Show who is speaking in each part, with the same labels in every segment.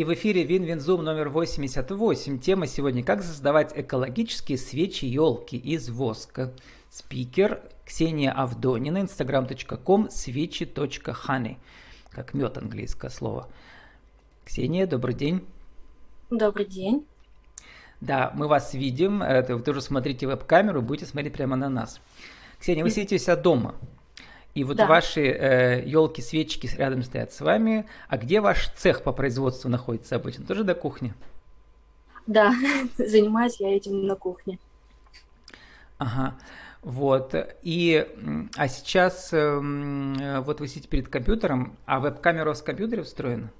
Speaker 1: И в эфире WinWinZoom номер 88. Тема сегодня «Как создавать экологические свечи-елки из воска». Спикер Ксения Авдонина, instagram.com, свечи.honey. Как мед английское слово. Ксения, добрый день.
Speaker 2: Добрый день.
Speaker 1: Да, мы вас видим. Это вы тоже смотрите веб-камеру, будете смотреть прямо на нас. Ксения, вы сидите у себя дома. И вот да. ваши э, елки, свечки рядом стоят с вами. А где ваш цех по производству находится обычно? Тоже до кухни?
Speaker 2: Да, занимаюсь я этим на кухне.
Speaker 1: Ага. Вот. И, а сейчас э, вот вы сидите перед компьютером, а веб-камера с компьютера встроена?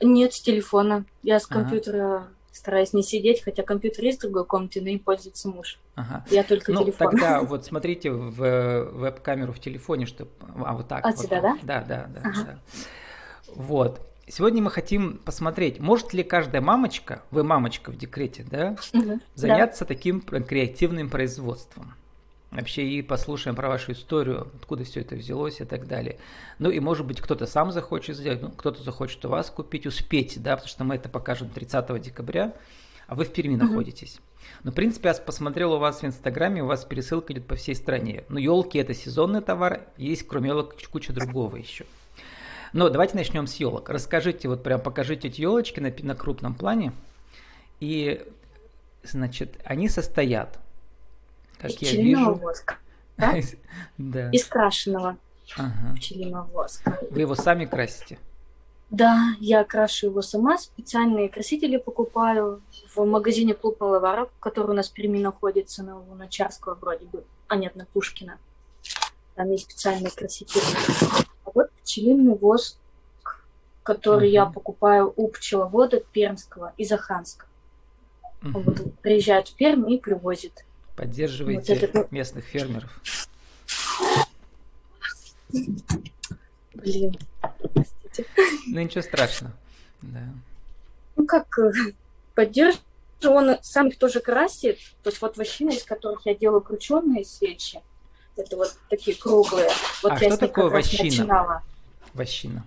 Speaker 2: Нет, с телефона. Я с компьютера ага стараюсь не сидеть, хотя компьютер есть в другой комнате, но им пользуется муж. Ага. Я только
Speaker 1: ну,
Speaker 2: телефон.
Speaker 1: тогда вот смотрите в веб-камеру в телефоне, чтобы... А, вот так.
Speaker 2: От
Speaker 1: вот,
Speaker 2: себя, да?
Speaker 1: Да, да, да, ага. да. Вот. Сегодня мы хотим посмотреть, может ли каждая мамочка, вы мамочка в декрете, да, угу, заняться да. таким креативным производством. Вообще и послушаем про вашу историю, откуда все это взялось и так далее. Ну и может быть кто-то сам захочет сделать, ну, кто-то захочет у вас купить, успеть, да, потому что мы это покажем 30 декабря, а вы в Перми mm-hmm. находитесь. Но, в принципе, я посмотрел у вас в Инстаграме, у вас пересылка идет по всей стране. Ну, елки это сезонный товар, есть кроме елок куча другого еще. Но давайте начнем с елок. Расскажите, вот прям покажите эти елочки на, на крупном плане. И, значит, они состоят
Speaker 2: из пчелиного вижу. воска. Да? да. Из крашеного ага. пчелиного воска.
Speaker 1: Вы его сами красите?
Speaker 2: Да, я крашу его сама, специальные красители покупаю в магазине Клуб Маловара, который у нас в Перми находится, на Луначарского вроде бы, а нет, на Пушкина. Там есть специальные красители. А вот пчелиный воск, который uh-huh. я покупаю у пчеловода Пермского из Аханска. Uh-huh. Он вот приезжает в Пермь и привозит.
Speaker 1: Поддерживайте вот этот... местных фермеров.
Speaker 2: Блин, простите.
Speaker 1: Ну ничего страшного. Да.
Speaker 2: Ну как э, поддерживаю, он сам их тоже красит. То есть вот вощины, из которых я делаю крученные свечи, это вот такие круглые. Вот
Speaker 1: а я что такое вощина? Начинала. Вощина.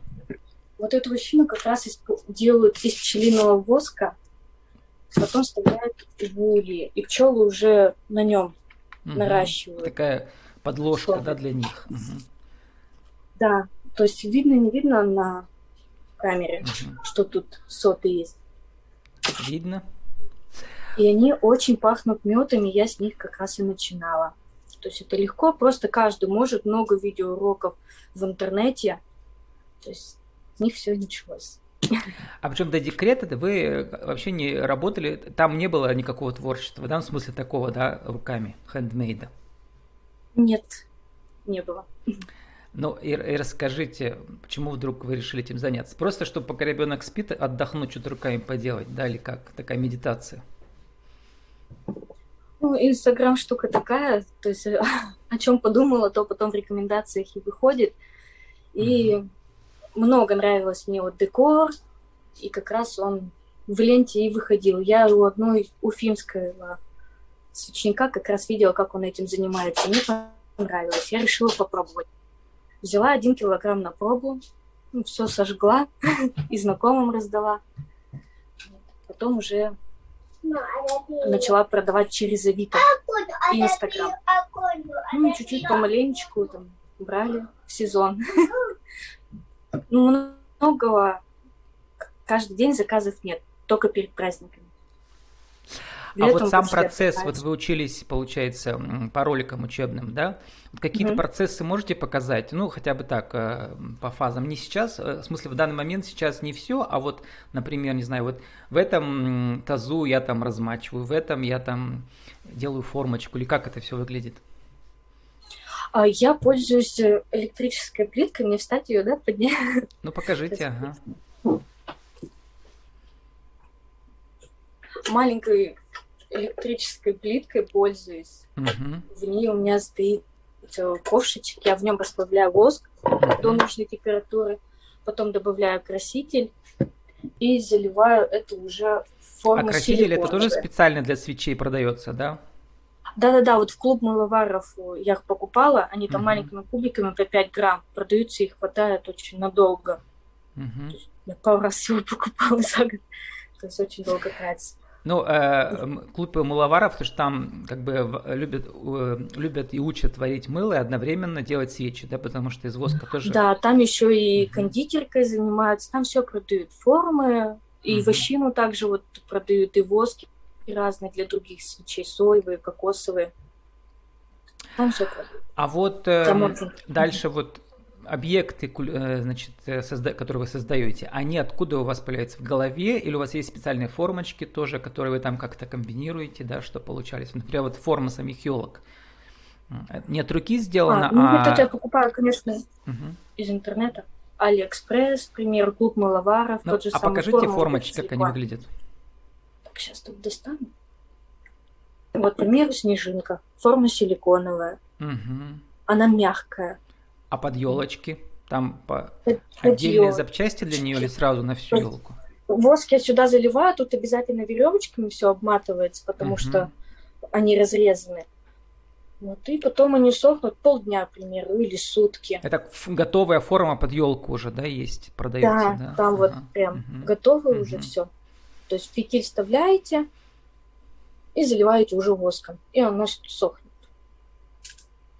Speaker 2: Вот эту вощину как раз делают из пчелиного воска потом вставляют в ульи, и пчелы уже на нем угу. наращивают.
Speaker 1: Такая подложка, да, для них. Угу.
Speaker 2: Да, то есть видно, не видно на камере, угу. что тут соты есть.
Speaker 1: Видно.
Speaker 2: И они очень пахнут медом, и я с них как раз и начинала. То есть это легко, просто каждый может, много видеоуроков в интернете. То есть с них все началось.
Speaker 1: А причем до декрета вы вообще не работали, там не было никакого творчества, да, в смысле такого, да, руками, хендмейда?
Speaker 2: Нет, не было.
Speaker 1: Ну и, и расскажите, почему вдруг вы решили этим заняться? Просто чтобы пока ребенок спит, отдохнуть, что-то руками поделать, да, или как? Такая медитация.
Speaker 2: Ну, Инстаграм штука такая, то есть о чем подумала, то потом в рекомендациях и выходит. И угу много нравилось мне вот декор, и как раз он в ленте и выходил. Я у одной уфимского свечника как раз видела, как он этим занимается. Мне понравилось. Я решила попробовать. Взяла один килограмм на пробу, ну, все сожгла и знакомым раздала. Потом уже начала продавать через Авито и Инстаграм. Ну, чуть-чуть помаленечку там брали в сезон. Ну, многого каждый день заказов нет, только перед праздниками.
Speaker 1: а вот сам процесс, вот вы учились, получается, по роликам учебным, да? Какие-то mm-hmm. процессы можете показать? Ну, хотя бы так, э, по фазам. Не сейчас, э, в смысле, в данный момент сейчас не все, а вот, например, не знаю, вот в этом тазу я там размачиваю, в этом я там делаю формочку, или как это все выглядит?
Speaker 2: А я пользуюсь э, электрической плиткой, мне встать ее, да, поднять?
Speaker 1: Ну, покажите, ага.
Speaker 2: Маленькой электрической плиткой пользуюсь. Угу. В ней у меня стоит э, ковшичек, я в нем расплавляю воск угу. до нужной температуры, потом добавляю краситель и заливаю это уже в форму
Speaker 1: А краситель это тоже специально для свечей продается, да?
Speaker 2: Да-да-да, вот в клуб мыловаров я их покупала, они там mm маленькими кубиками по 5 грамм продаются, их хватает очень надолго. Угу. Я пару раз всего покупала за год. То есть очень долго тратится.
Speaker 1: Ну, э, клуб мыловаров, потому что там как бы любят, э, любят и учат творить мыло и одновременно делать свечи, да, потому что из воска тоже...
Speaker 2: Да, там еще и кондитеркой занимаются, там все продают, формы, и угу. вощину также вот продают, и воски разные для других свечей, соевые, кокосовые. Там все продают.
Speaker 1: А вот э, дальше вот объекты, э, значит, э, созда- которые вы создаете, они откуда у вас появляются в голове, или у вас есть специальные формочки тоже, которые вы там как-то комбинируете, да, что получались? Например, вот форма самих елок. Не от руки сделана, а...
Speaker 2: Ну, а... это я покупаю, конечно, угу. из интернета. Алиэкспресс, пример, клуб мыловаров,
Speaker 1: ну, тот же а самый покажите формочки, как они выглядят.
Speaker 2: Так, сейчас тут достану. Вот, пример, снежинка. Форма силиконовая. Угу. Она мягкая.
Speaker 1: А под елочки? Там по... под отдельные елочки. запчасти для нее или сразу на всю елку?
Speaker 2: Воск я сюда заливаю, тут обязательно веревочками все обматывается, потому угу. что они разрезаны. Вот, и потом они сохнут полдня, к примеру, или сутки.
Speaker 1: Это готовая форма под елку уже, да, есть, продается?
Speaker 2: Да, да? там ага. вот прям угу. готовое угу. уже все. То есть фитиль вставляете и заливаете уже воском, и оно сохнет.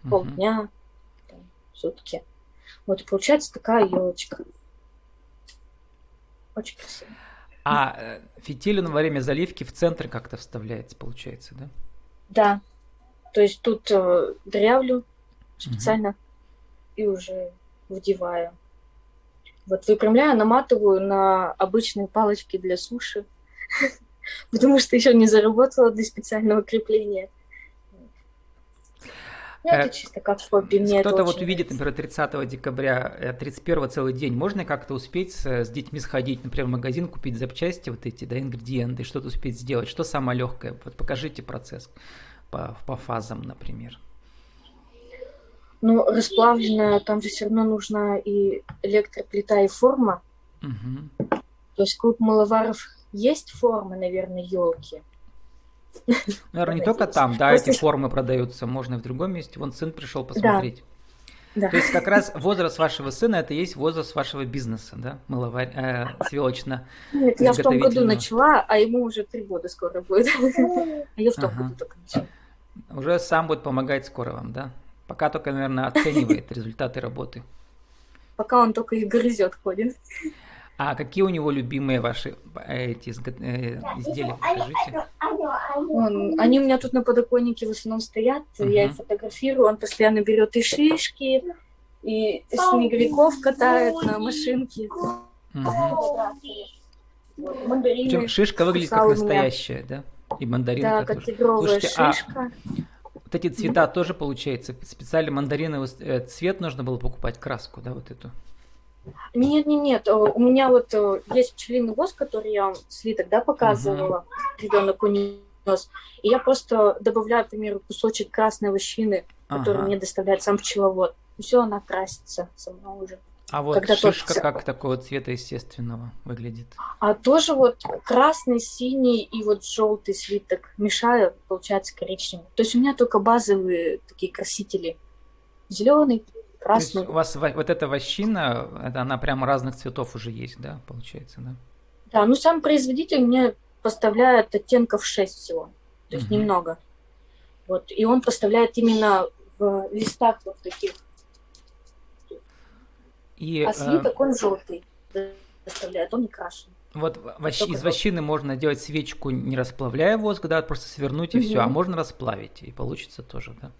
Speaker 2: Угу. Полдня, сутки. Вот и получается такая елочка. Очень красиво.
Speaker 1: А э, фитиль он во время заливки в центр как-то вставляется, получается, да?
Speaker 2: Да. То есть тут э, дрявлю специально угу. и уже вдеваю. Вот выпрямляю, наматываю на обычные палочки для суши, потому что еще не заработала для специального крепления. Ну, это э, чисто как хобби. Мне
Speaker 1: Кто-то вот увидит, например, 30 декабря, 31 э, целый день. Можно как-то успеть с, с детьми сходить, например, в магазин, купить запчасти, вот эти, да, ингредиенты, что-то успеть сделать? Что самое легкое? Вот покажите процесс по, по фазам, например.
Speaker 2: Ну, расплавленная, там же все равно нужна и электроплита, и форма. Угу. То есть клуб маловаров есть форма, наверное, елки.
Speaker 1: Наверное, не только там, да, эти формы продаются, можно и в другом месте. Вон сын пришел посмотреть. Да. То есть как раз возраст вашего сына это и есть возраст вашего бизнеса, да, маловарь, э, свелочно.
Speaker 2: Нет, я в том году начала, а ему уже три года скоро будет. А я в том году только начала.
Speaker 1: Уже сам будет помогать скоро вам, да? Пока только, наверное, оценивает результаты работы.
Speaker 2: Пока он только их грызет, ходит.
Speaker 1: А какие у него любимые ваши эти э, изделия? Покажите.
Speaker 2: Он, они у меня тут на подоконнике в основном стоят. Угу. Я их фотографирую. Он постоянно берет и шишки, и снеговиков катает на машинке. Угу.
Speaker 1: Мандарины. Причем шишка выглядит как настоящая, да? И мандаринка
Speaker 2: да, как тоже. тигровая Слушайте, а шишка. А
Speaker 1: вот эти цвета тоже получается специально мандариновый э, цвет нужно было покупать краску, да, вот эту?
Speaker 2: Нет, нет, нет. У меня вот э, есть пчелиный воск, который я слиток, да, показывала. Uh-huh. Ребенок унес. И я просто добавляю, к примеру, кусочек красной вощины, который мне доставляет сам пчеловод. И все, она красится сама уже.
Speaker 1: А вот Когда шишка только... как такого цвета естественного выглядит?
Speaker 2: А тоже вот красный, синий и вот желтый слиток мешаю, получается коричневый. То есть у меня только базовые такие красители. Зеленый, красный.
Speaker 1: у вас вот эта вощина, она прямо разных цветов уже есть, да, получается, да?
Speaker 2: Да, ну сам производитель мне поставляет оттенков 6 всего, то есть угу. немного. Вот, и он поставляет именно в листах вот таких. И, а слиток э... он желтый доставляет, он не крашеный.
Speaker 1: Вот вощ... из вощины можно делать свечку, не расплавляя воск, да, просто свернуть и угу. все, а можно расплавить, и получится тоже, да?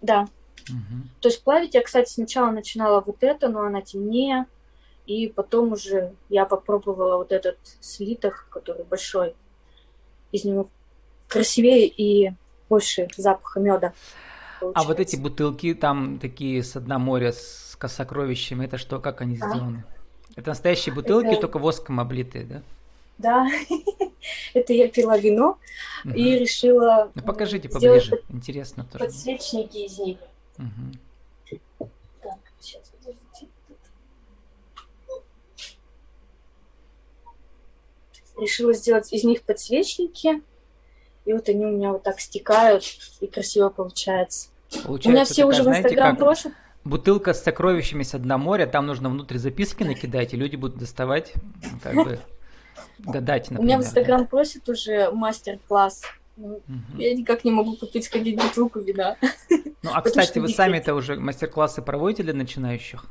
Speaker 2: Да, Угу. То есть плавить я, кстати, сначала начинала вот это, но она темнее. И потом уже я попробовала вот этот слиток, который большой. Из него красивее и больше запаха меда.
Speaker 1: А вот эти бутылки там такие с дна моря с сокровищами, это что, как они сделаны? А? Это настоящие бутылки, это... только воском облитые, да?
Speaker 2: Да, это я пила вино угу. и решила.
Speaker 1: Ну покажите поближе, интересно тоже.
Speaker 2: Подсвечники из них. Угу. Так, сейчас, подождите. Решила сделать из них подсвечники. И вот они у меня вот так стекают, и красиво получается.
Speaker 1: Получается, у меня все уже в Инстаграм просят. бутылка с сокровищами с дна моря, там нужно внутрь записки накидать, и люди будут доставать, как бы, гадать, например.
Speaker 2: У меня в Инстаграм просит уже мастер-класс. Угу. Я никак не могу купить сходить бутылку вина.
Speaker 1: Ну, а, кстати, вы сами-то уже мастер-классы проводите для начинающих?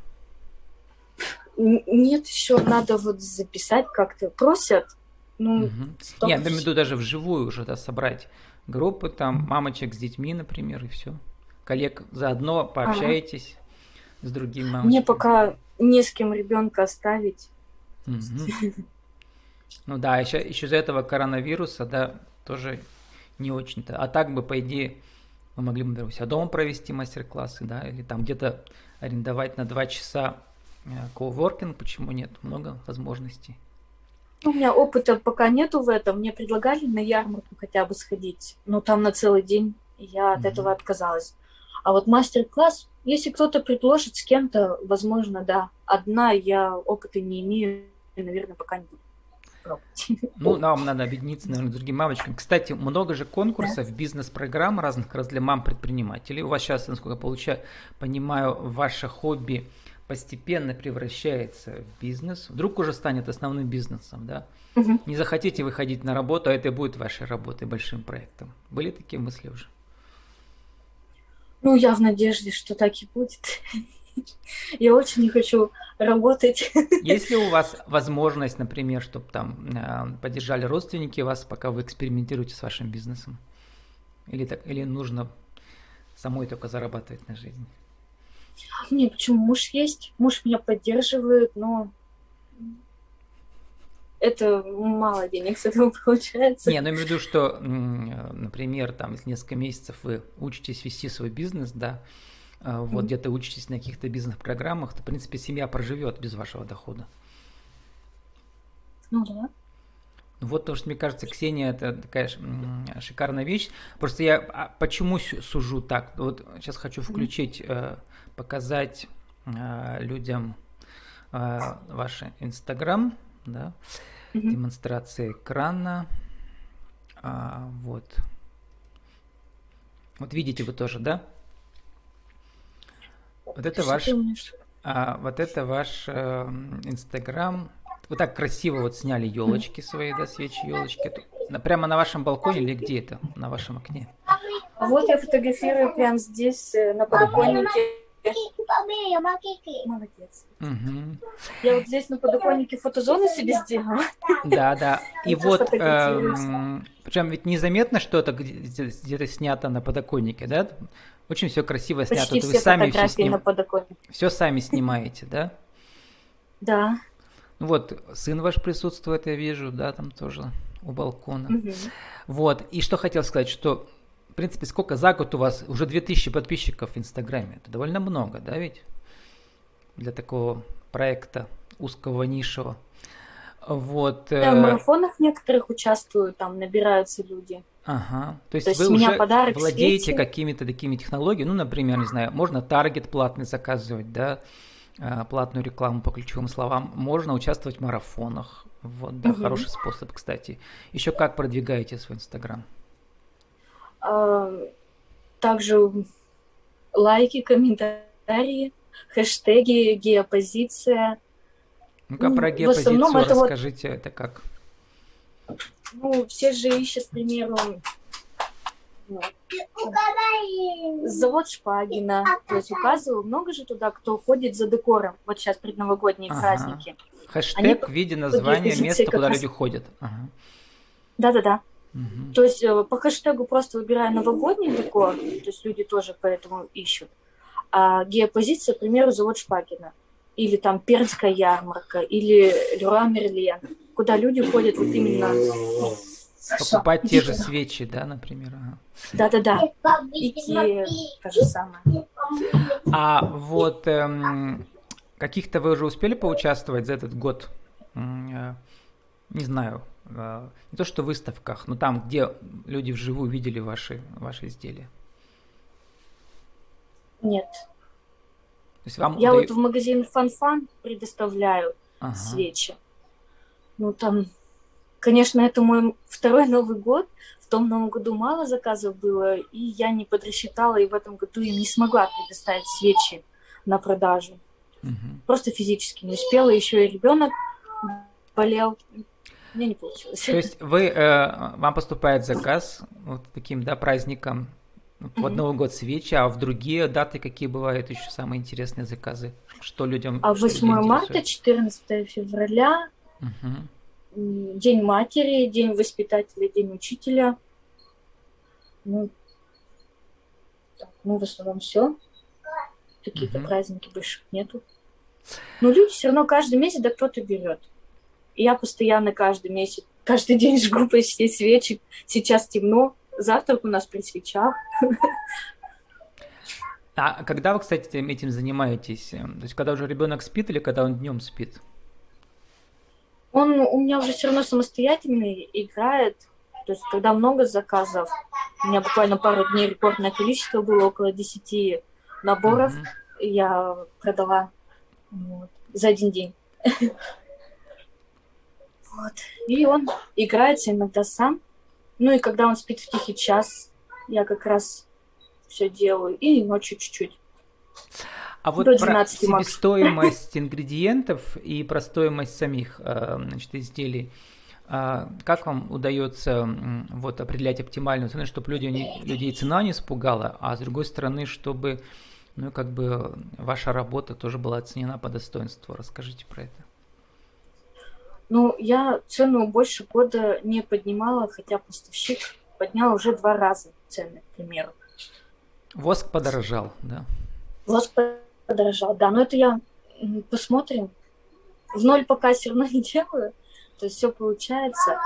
Speaker 2: Нет, еще надо вот записать как-то. Просят. Ну,
Speaker 1: угу. Нет, я имею в виду даже вживую уже да, собрать группы, там, мамочек с детьми, например, и все. Коллег заодно пообщаетесь ага. с другими мамочками.
Speaker 2: Мне пока не с кем ребенка оставить.
Speaker 1: Угу. Ну да, еще, еще из-за этого коронавируса, да, тоже не очень-то. А так бы, по идее, мы могли бы, у себя дома провести мастер-классы, да, или там где-то арендовать на два часа э, коуворкинг, почему нет, много возможностей.
Speaker 2: У меня опыта пока нету в этом. Мне предлагали на ярмарку хотя бы сходить, но там на целый день я от mm-hmm. этого отказалась. А вот мастер-класс, если кто-то предложит с кем-то, возможно, да. Одна я опыта не имею, и, наверное, пока не буду
Speaker 1: Ну, нам надо объединиться, наверное, с другими мамочками. Кстати, много же конкурсов, да. бизнес-программ разных как раз для мам-предпринимателей. У вас сейчас, насколько я получаю, понимаю, ваше хобби постепенно превращается в бизнес. Вдруг уже станет основным бизнесом, да? Угу. Не захотите выходить на работу, а это будет вашей работой, большим проектом. Были такие мысли уже?
Speaker 2: Ну, я в надежде, что так и будет. Я очень не хочу работать.
Speaker 1: Есть ли у вас возможность, например, чтобы там э, поддержали родственники вас, пока вы экспериментируете с вашим бизнесом? Или, так, или нужно самой только зарабатывать на жизнь?
Speaker 2: Нет, почему? Муж есть, муж меня поддерживает, но это мало денег с этого получается.
Speaker 1: Не, ну я имею в виду, что, например, там, если несколько месяцев вы учитесь вести свой бизнес, да, вот mm-hmm. где-то учитесь на каких-то бизнес-программах, то, в принципе, семья проживет без вашего дохода.
Speaker 2: Ну да.
Speaker 1: Вот то, что мне кажется, Ксения, это такая шикарная вещь. Просто я а почему сужу так? Вот сейчас хочу включить, mm-hmm. показать э, людям э, ваш Инстаграм, да, демонстрация экрана. А, вот. Вот видите вы тоже, да? Вот это ваш, а, вот это ваш э, Инстаграм. Вы так красиво вот сняли елочки свои, да, свечи, елочки. Прямо на вашем балконе или где это? На вашем окне?
Speaker 2: Вот я фотографирую прямо здесь, э, на подоконнике. Молодец. Угу. Я вот здесь на подоконнике фотозону себе сделала.
Speaker 1: Да, да. И вот, эм, причем ведь незаметно, что это где-то снято на подоконнике, да? Очень все красиво снято. Почти
Speaker 2: все вы сами все, сним... на
Speaker 1: все сами снимаете, да?
Speaker 2: Да.
Speaker 1: Ну вот, сын ваш присутствует, я вижу, да, там тоже у балкона. Угу. Вот, и что хотел сказать, что, в принципе, сколько за год у вас? Уже 2000 подписчиков в Инстаграме. Это довольно много, да, ведь? Для такого проекта узкого, нишевого. Вот.
Speaker 2: Да, в э, марафонах некоторых участвую, там набираются люди.
Speaker 1: Ага. То есть, То есть вы уже подарок владеете какими-то такими технологиями, ну, например, не знаю, можно таргет платный заказывать, да, а, платную рекламу по ключевым словам, можно участвовать в марафонах, вот, да, угу. хороший способ, кстати. Еще как продвигаете свой Инстаграм?
Speaker 2: А, также лайки, комментарии, хэштеги, геопозиция.
Speaker 1: Ну-ка про геопозицию расскажите, вот... это как?
Speaker 2: Ну, все же ищут, к примеру, ну, завод Шпагина, то есть указывал, много же туда, кто ходит за декором, вот сейчас предновогодние ага. праздники.
Speaker 1: Хэштег в виде названия места, куда раз... люди ходят. Ага.
Speaker 2: Да-да-да. Угу. То есть э, по хэштегу просто выбираю новогодний декор, то есть люди тоже поэтому ищут. А геопозиция, к примеру, завод Шпагина. Или там Пермская ярмарка, или Леруа Мерлен куда люди ходят вот именно...
Speaker 1: Покупать те же свечи, да, например?
Speaker 2: Да-да-да. Икея, то же самое.
Speaker 1: А вот эм, каких-то вы уже успели поучаствовать за этот год? Э, не знаю, э, не то что в выставках, но там, где люди вживую видели ваши, ваши изделия?
Speaker 2: Нет. То есть вам Я удаю... вот в магазин Фан-Фан предоставляю ага. свечи. Ну, там, конечно, это мой второй Новый год. В том Новом году мало заказов было, и я не подрасчитала, и в этом году им не смогла предоставить свечи. на продажу. Угу. Просто физически не успела. Еще и ребенок болел. Мне не получилось.
Speaker 1: То есть вы, э, вам поступает заказ вот таким, да, праздником в mm Новый год свечи, а в другие даты какие бывают еще самые интересные заказы? Что людям
Speaker 2: А 8 марта, 14 февраля, угу. День матери, День воспитателя, День учителя. Ну, так, ну в основном все. Какие-то угу. праздники больше нету. Но люди все равно каждый месяц да кто-то берет. И я постоянно каждый месяц, каждый день жгу почти свечи. Сейчас темно, завтрак у нас при свечах.
Speaker 1: А когда вы, кстати, этим занимаетесь? То есть, когда уже ребенок спит или когда он днем спит?
Speaker 2: Он у меня уже все равно самостоятельный, играет. То есть, когда много заказов, у меня буквально пару дней рекордное количество было, около 10 наборов mm я продала вот, за один день. Вот. И он играется иногда сам. Ну и когда он спит в тихий час, я как раз все делаю. И ночью чуть-чуть.
Speaker 1: А вот про себестоимость ингредиентов и про стоимость самих э, значит, изделий. А как вам удается вот, определять оптимальную цену, чтобы люди, не, людей цена не испугала, а с другой стороны, чтобы ну, как бы ваша работа тоже была оценена по достоинству? Расскажите про это.
Speaker 2: Ну, я цену больше года не поднимала, хотя поставщик поднял уже два раза цены, к примеру.
Speaker 1: Воск подорожал, да?
Speaker 2: Воск подорожал, да. Но это я посмотрим. В ноль пока все равно не делаю. То есть все получается.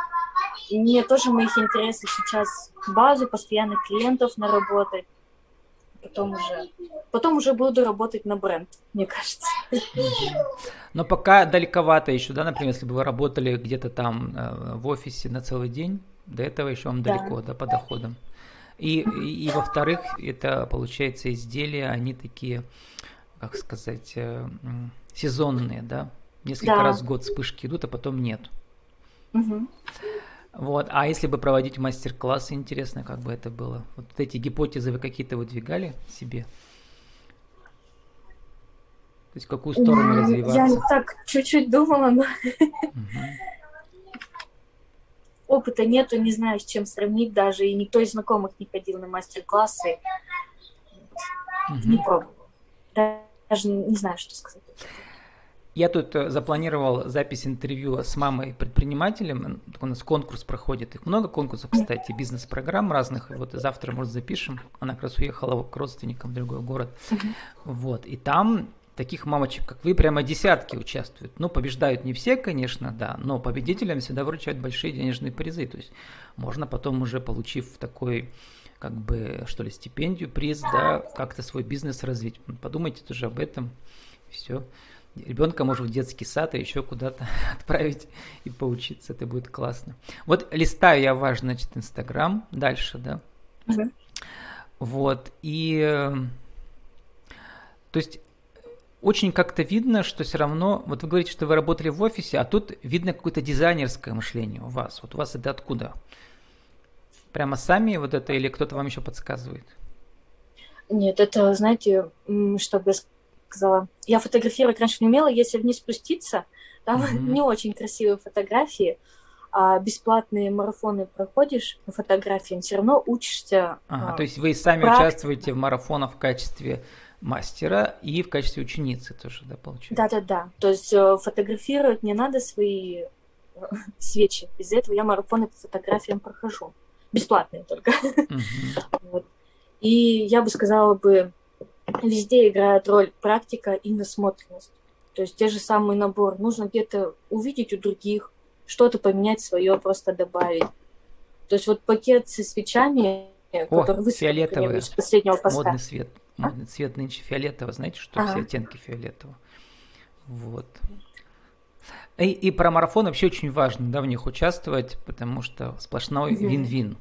Speaker 2: И мне тоже моих интересов сейчас базу постоянных клиентов наработать потом уже, потом уже буду работать на бренд, мне кажется.
Speaker 1: Но пока далековато еще, да, например, если бы вы работали где-то там э, в офисе на целый день, до этого еще вам да. далеко, да, по доходам. И, и, и во-вторых, это получается изделия, они такие, как сказать, э, сезонные, да, несколько да. раз в год вспышки идут, а потом нет. Угу. Вот. А если бы проводить мастер-классы, интересно, как бы это было? Вот эти гипотезы вы какие-то выдвигали себе? То есть в какую сторону развиваться?
Speaker 2: Я так чуть-чуть думала, но опыта нету, не знаю, с чем сравнить даже, и никто из знакомых не ходил на мастер-классы. Не пробовал. Даже не знаю, что сказать.
Speaker 1: Я тут э, запланировал запись интервью с мамой-предпринимателем. У нас конкурс проходит. Их много конкурсов, кстати, бизнес-программ разных. Вот завтра, может, запишем. Она как раз уехала к родственникам в другой город. Вот. И там таких мамочек, как вы, прямо десятки участвуют. Ну, побеждают не все, конечно, да, но победителям всегда вручают большие денежные призы. То есть можно потом уже, получив такой как бы, что ли, стипендию, приз, да, как-то свой бизнес развить. Подумайте тоже об этом. Все ребенка может в детский сад и еще куда-то отправить и поучиться, это будет классно. Вот листаю я ваш, значит, Инстаграм дальше, да? Угу. Вот, и то есть очень как-то видно, что все равно, вот вы говорите, что вы работали в офисе, а тут видно какое-то дизайнерское мышление у вас. Вот у вас это откуда? Прямо сами вот это или кто-то вам еще подсказывает?
Speaker 2: Нет, это, знаете, чтобы сказала. Я фотографировать раньше не умела, если вниз спуститься, там mm-hmm. не очень красивые фотографии, а бесплатные марафоны проходишь по фотографиям, все равно учишься.
Speaker 1: Ага, а, то есть вы сами практике. участвуете в марафонах в качестве мастера и в качестве ученицы тоже, да, получается?
Speaker 2: Да-да-да. То есть э, фотографировать не надо свои э, свечи. Из-за этого я марафоны по фотографиям прохожу. Бесплатные только. Угу. вот. И я бы сказала бы, везде играет роль практика и насмотренность. То есть те же самый набор. Нужно где-то увидеть у других, что-то поменять свое, просто добавить. То есть вот пакет со свечами,
Speaker 1: О, который вы фиолетовый, с последнего поста. Модный цвет. А? Модный цвет нынче фиолетовый. Знаете, что ага. все оттенки фиолетового. Вот. И, и про марафон вообще очень важно, да, в них участвовать, потому что сплошной вин-вин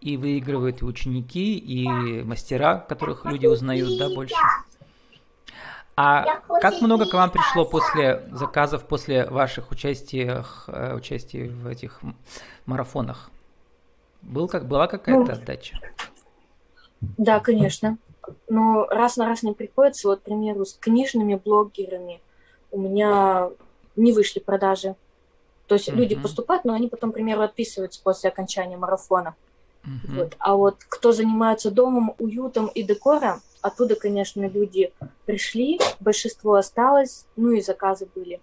Speaker 1: и выигрывают и ученики, и мастера, которых люди узнают, да, больше. А как много к вам пришло после заказов, после ваших участий, э, участий в этих марафонах? Был как, была какая-то ну, отдача?
Speaker 2: Да, конечно. но раз на раз не приходится. Вот, к примеру, с книжными блогерами у меня не вышли продажи. То есть mm-hmm. люди поступают, но они потом, к примеру, отписываются после окончания марафона. Mm-hmm. Вот. А вот кто занимается домом, уютом и декором, оттуда, конечно, люди пришли, большинство осталось, ну и заказы были.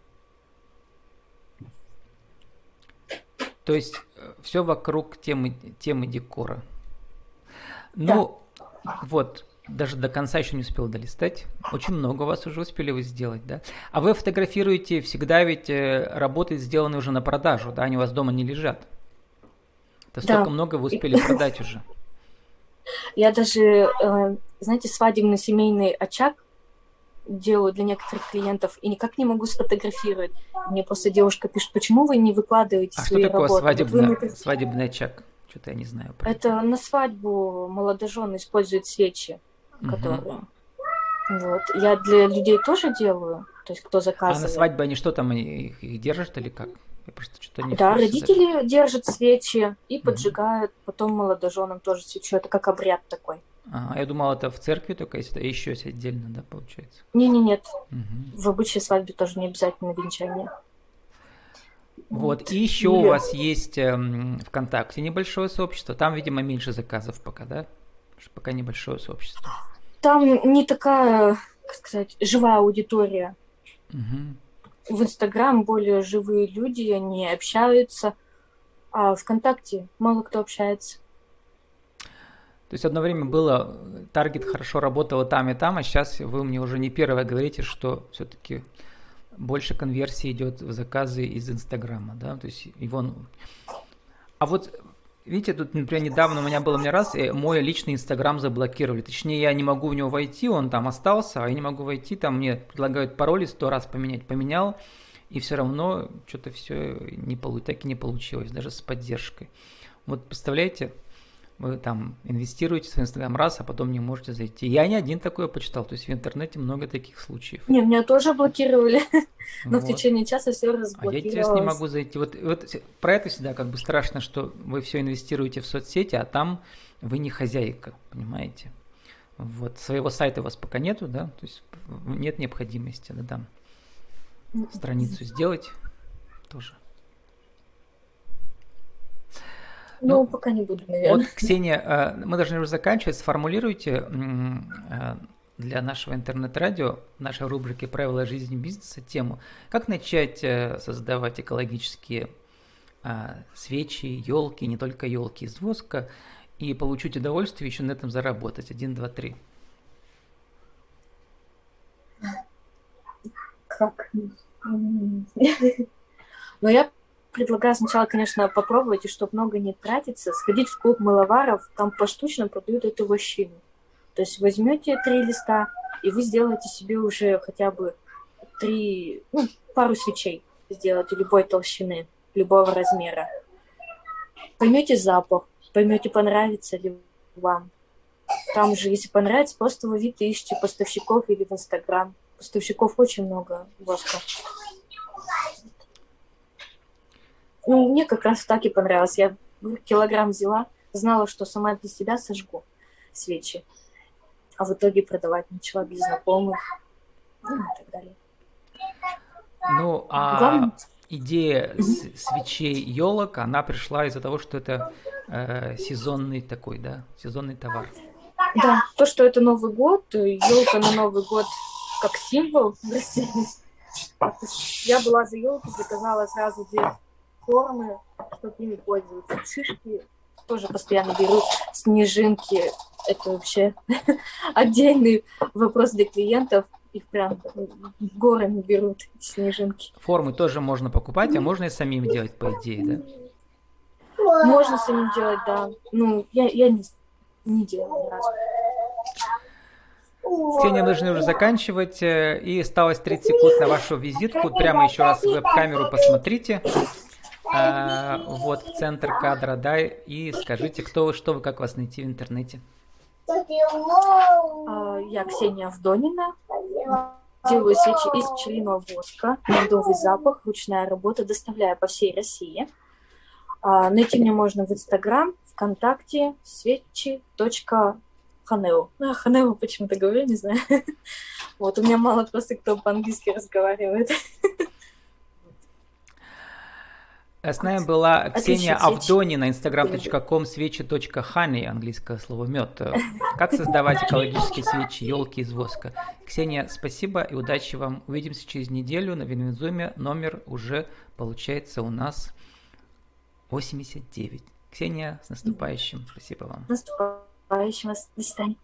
Speaker 1: То есть э, все вокруг темы, темы декора. Ну, да. вот, даже до конца еще не успел долистать. Очень много у вас уже успели вы сделать, да? А вы фотографируете всегда ведь э, работы, сделанные уже на продажу, да? Они у вас дома не лежат. Это столько да. много вы успели продать уже.
Speaker 2: Я даже, э, знаете, свадебный семейный очаг делаю для некоторых клиентов и никак не могу сфотографировать. Мне просто девушка пишет, почему вы не выкладываете
Speaker 1: а
Speaker 2: свои
Speaker 1: что такое
Speaker 2: работы?
Speaker 1: Свадебный, вы... свадебный очаг? Что-то я не знаю.
Speaker 2: Про это на свадьбу молодожены используют свечи, угу. которые... Вот. Я для людей тоже делаю, то есть кто заказывает.
Speaker 1: А на свадьбе они что там, их, их держат или как?
Speaker 2: Я просто что-то не Да, родители даже. держат свечи и поджигают, угу. потом молодоженам тоже свечу. Это как обряд такой.
Speaker 1: А, я думал, это в церкви только есть, это еще есть отдельно, да, получается?
Speaker 2: Не-не, нет. Угу. В обычной свадьбе тоже не обязательно венчание.
Speaker 1: Вот, вот. и еще Или... у вас есть эм, ВКонтакте небольшое сообщество, там, видимо, меньше заказов пока, да? Пока небольшое сообщество.
Speaker 2: Там не такая, как сказать, живая аудитория. Угу. В Инстаграм более живые люди, они общаются, а ВКонтакте мало кто общается.
Speaker 1: То есть одно время было, таргет хорошо работал там и там, а сейчас вы мне уже не первое говорите, что все-таки больше конверсии идет в заказы из Инстаграма, да, то есть его... А вот Видите, тут, например, недавно у меня было мне раз, мой личный Инстаграм заблокировали. Точнее, я не могу в него войти, он там остался, а я не могу войти, там мне предлагают пароли сто раз поменять. Поменял, и все равно что-то все не так и не получилось, даже с поддержкой. Вот представляете, вы там инвестируете в свой Инстаграм раз, а потом не можете зайти. Я не один такое почитал, то есть в интернете много таких случаев.
Speaker 2: Не, меня тоже блокировали, но в течение часа все разблокировалось.
Speaker 1: А я сейчас не могу зайти. Вот, вот про это всегда как бы страшно, что вы все инвестируете в соцсети, а там вы не хозяйка, понимаете? Вот, своего сайта у вас пока нету, да, то есть нет необходимости, да, там страницу сделать тоже.
Speaker 2: Ну, ну, пока не буду, наверное.
Speaker 1: Вот, Ксения, э, мы должны уже заканчивать. Сформулируйте э, для нашего интернет-радио, нашей рубрики «Правила жизни бизнеса» тему, как начать э, создавать экологические свечи, елки, не только елки из воска, и получить удовольствие еще на этом заработать. Один, два, три.
Speaker 2: Как? Ну, я предлагаю сначала, конечно, попробовать, и чтобы много не тратиться, сходить в клуб мыловаров, там поштучно продают эту вощину. То есть возьмете три листа, и вы сделаете себе уже хотя бы три, ну, пару свечей сделайте любой толщины, любого размера. Поймете запах, поймете, понравится ли вам. Там же, если понравится, просто вы вид ищите поставщиков или в Инстаграм. Поставщиков очень много воска. Ну, мне как раз так и понравилось. Я килограмм взяла, знала, что сама для себя сожгу свечи. А в итоге продавать начала для знакомых. Ну, и так далее.
Speaker 1: Ну, а Главное... идея свечей елок, она пришла из-за того, что это э, сезонный такой, да, сезонный товар.
Speaker 2: Да, то, что это Новый год, елка на Новый год как символ в России. Я была за елку, заказала сразу две формы, чтобы ими пользоваться. Шишки тоже постоянно беру, снежинки. Это вообще отдельный вопрос для клиентов. Их прям горами берут, снежинки.
Speaker 1: Формы тоже можно покупать, а можно и самим делать, по идее, да?
Speaker 2: Можно самим делать, да. Ну, я, я не, не делала ни разу.
Speaker 1: Ксения, нужно уже заканчивать. Э, и осталось 30 секунд на вашу визитку. Прямо еще раз в веб-камеру посмотрите а, вот в центр кадра, да, и скажите, кто вы, что вы, как вас найти в интернете.
Speaker 2: А, я Ксения Авдонина. Делаю свечи из пчелиного воска, медовый запах, ручная работа, доставляю по всей России. А, найти меня можно в Инстаграм, ВКонтакте, свечи.ф. Ханео. Ну, Ханео почему-то говорю, не знаю. Вот, у меня мало просто кто по-английски разговаривает.
Speaker 1: С нами была Ксения Авдонина, instagram.com свечи.honey, английское слово мед. Как создавать экологические свечи, елки из воска. Ксения, спасибо и удачи вам. Увидимся через неделю на WinWinZoom е. Номер уже получается у нас 89. Ксения, с наступающим. Спасибо вам.
Speaker 2: Наступающим. До свидания.